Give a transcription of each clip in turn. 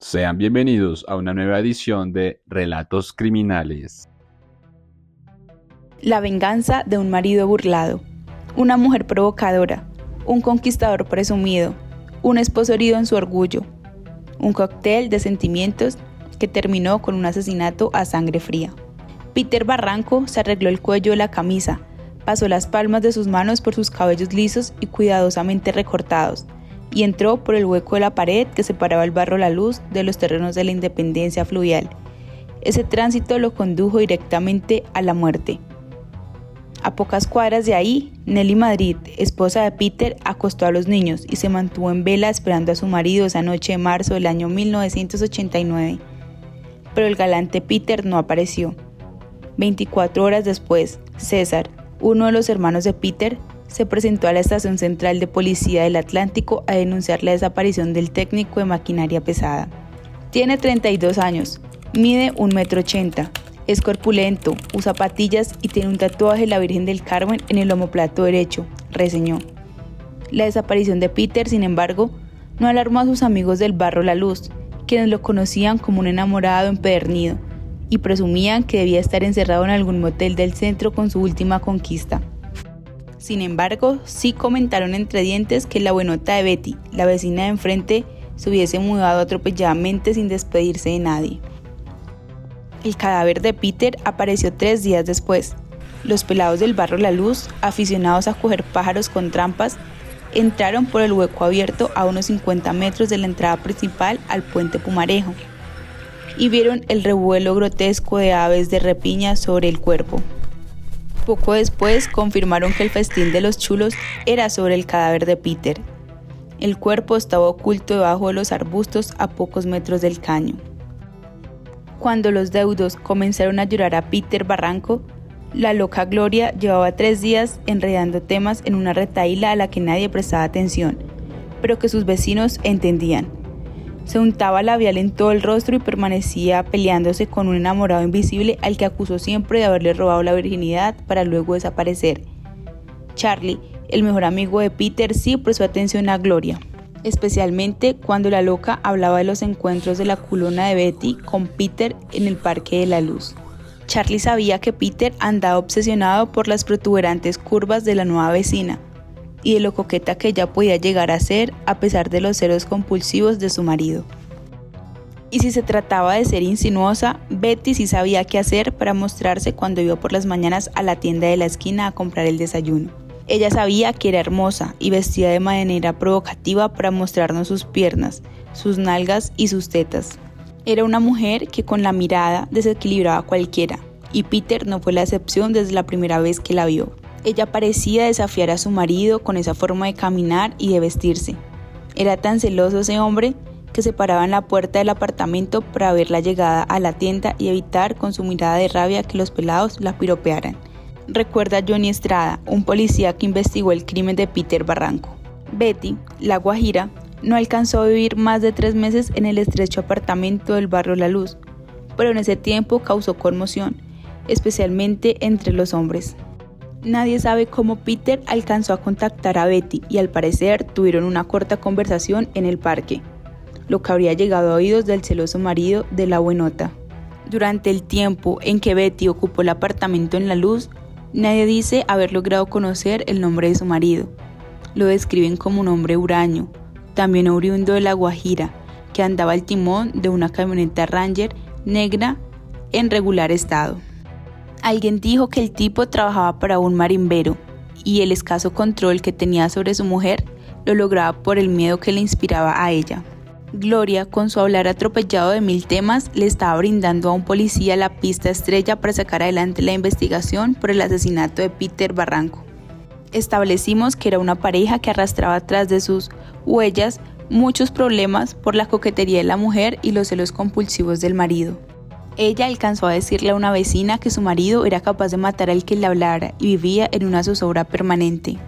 Sean bienvenidos a una nueva edición de Relatos Criminales. La venganza de un marido burlado, una mujer provocadora, un conquistador presumido, un esposo herido en su orgullo, un cóctel de sentimientos que terminó con un asesinato a sangre fría. Peter Barranco se arregló el cuello de la camisa, pasó las palmas de sus manos por sus cabellos lisos y cuidadosamente recortados, y entró por el hueco de la pared que separaba el barro La Luz de los terrenos de la independencia fluvial. Ese tránsito lo condujo directamente a la muerte. A pocas cuadras de ahí, Nelly Madrid, esposa de Peter, acostó a los niños y se mantuvo en vela esperando a su marido esa noche de marzo del año 1989. Pero el galante Peter no apareció. 24 horas después, César, uno de los hermanos de Peter, se presentó a la Estación Central de Policía del Atlántico a denunciar la desaparición del técnico de maquinaria pesada. Tiene 32 años, mide 1,80 m, es corpulento, usa patillas y tiene un tatuaje de la Virgen del Carmen en el omoplato derecho, reseñó. La desaparición de Peter, sin embargo, no alarmó a sus amigos del barro La Luz, quienes lo conocían como un enamorado empedernido y presumían que debía estar encerrado en algún motel del centro con su última conquista. Sin embargo, sí comentaron entre dientes que la buenota de Betty, la vecina de enfrente, se hubiese mudado atropelladamente sin despedirse de nadie. El cadáver de Peter apareció tres días después. Los pelados del barro La Luz, aficionados a coger pájaros con trampas, entraron por el hueco abierto a unos 50 metros de la entrada principal al puente Pumarejo y vieron el revuelo grotesco de aves de repiña sobre el cuerpo. Poco después confirmaron que el festín de los chulos era sobre el cadáver de Peter. El cuerpo estaba oculto debajo de los arbustos a pocos metros del caño. Cuando los deudos comenzaron a llorar a Peter Barranco, la loca Gloria llevaba tres días enredando temas en una retaíla a la que nadie prestaba atención, pero que sus vecinos entendían. Se untaba labial en todo el rostro y permanecía peleándose con un enamorado invisible al que acusó siempre de haberle robado la virginidad para luego desaparecer. Charlie, el mejor amigo de Peter, sí prestó atención a Gloria, especialmente cuando la loca hablaba de los encuentros de la culona de Betty con Peter en el Parque de la Luz. Charlie sabía que Peter andaba obsesionado por las protuberantes curvas de la nueva vecina, y de lo coqueta que ella podía llegar a ser a pesar de los celos compulsivos de su marido. Y si se trataba de ser insinuosa, Betty sí sabía qué hacer para mostrarse cuando iba por las mañanas a la tienda de la esquina a comprar el desayuno. Ella sabía que era hermosa y vestía de manera provocativa para mostrarnos sus piernas, sus nalgas y sus tetas. Era una mujer que con la mirada desequilibraba a cualquiera, y Peter no fue la excepción desde la primera vez que la vio. Ella parecía desafiar a su marido con esa forma de caminar y de vestirse. Era tan celoso ese hombre que se paraba en la puerta del apartamento para ver la llegada a la tienda y evitar con su mirada de rabia que los pelados la piropearan. Recuerda Johnny Estrada, un policía que investigó el crimen de Peter Barranco. Betty, la guajira, no alcanzó a vivir más de tres meses en el estrecho apartamento del barrio La Luz, pero en ese tiempo causó conmoción, especialmente entre los hombres. Nadie sabe cómo Peter alcanzó a contactar a Betty y al parecer tuvieron una corta conversación en el parque, lo que habría llegado a oídos del celoso marido de la buenota. Durante el tiempo en que Betty ocupó el apartamento en la luz, nadie dice haber logrado conocer el nombre de su marido. Lo describen como un hombre huraño, también oriundo de La Guajira, que andaba al timón de una camioneta Ranger negra en regular estado. Alguien dijo que el tipo trabajaba para un marimbero y el escaso control que tenía sobre su mujer lo lograba por el miedo que le inspiraba a ella. Gloria, con su hablar atropellado de mil temas, le estaba brindando a un policía la pista estrella para sacar adelante la investigación por el asesinato de Peter Barranco. Establecimos que era una pareja que arrastraba tras de sus huellas muchos problemas por la coquetería de la mujer y los celos compulsivos del marido. Ella alcanzó a decirle a una vecina que su marido era capaz de matar al que le hablara y vivía en una zozobra permanente.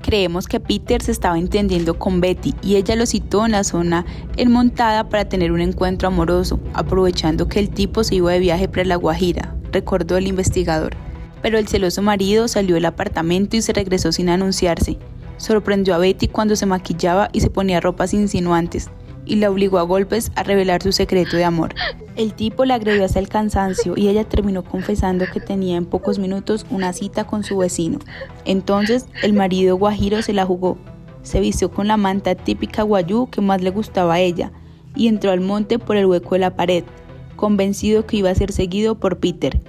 Creemos que Peter se estaba entendiendo con Betty y ella lo citó en la zona enmontada para tener un encuentro amoroso, aprovechando que el tipo se iba de viaje para La Guajira, recordó el investigador. Pero el celoso marido salió del apartamento y se regresó sin anunciarse. Sorprendió a Betty cuando se maquillaba y se ponía ropas insinuantes, y la obligó a golpes a revelar su secreto de amor. El tipo la agredió hasta el cansancio y ella terminó confesando que tenía en pocos minutos una cita con su vecino. Entonces el marido guajiro se la jugó. Se vistió con la manta típica guayú que más le gustaba a ella y entró al monte por el hueco de la pared, convencido que iba a ser seguido por Peter.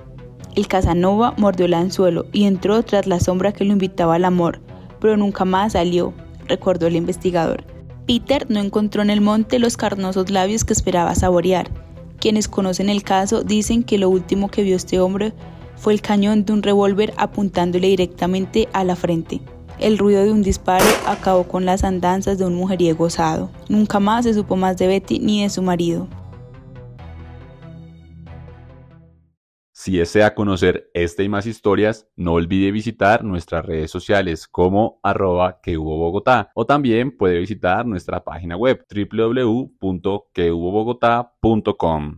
El Casanova mordió el anzuelo y entró tras la sombra que lo invitaba al amor, pero nunca más salió, recordó el investigador. Peter no encontró en el monte los carnosos labios que esperaba saborear. Quienes conocen el caso dicen que lo último que vio este hombre fue el cañón de un revólver apuntándole directamente a la frente. El ruido de un disparo acabó con las andanzas de un mujeriego osado. Nunca más se supo más de Betty ni de su marido. Si desea conocer esta y más historias, no olvide visitar nuestras redes sociales como arroba que hubo Bogotá o también puede visitar nuestra página web www.quehubobogotá.com.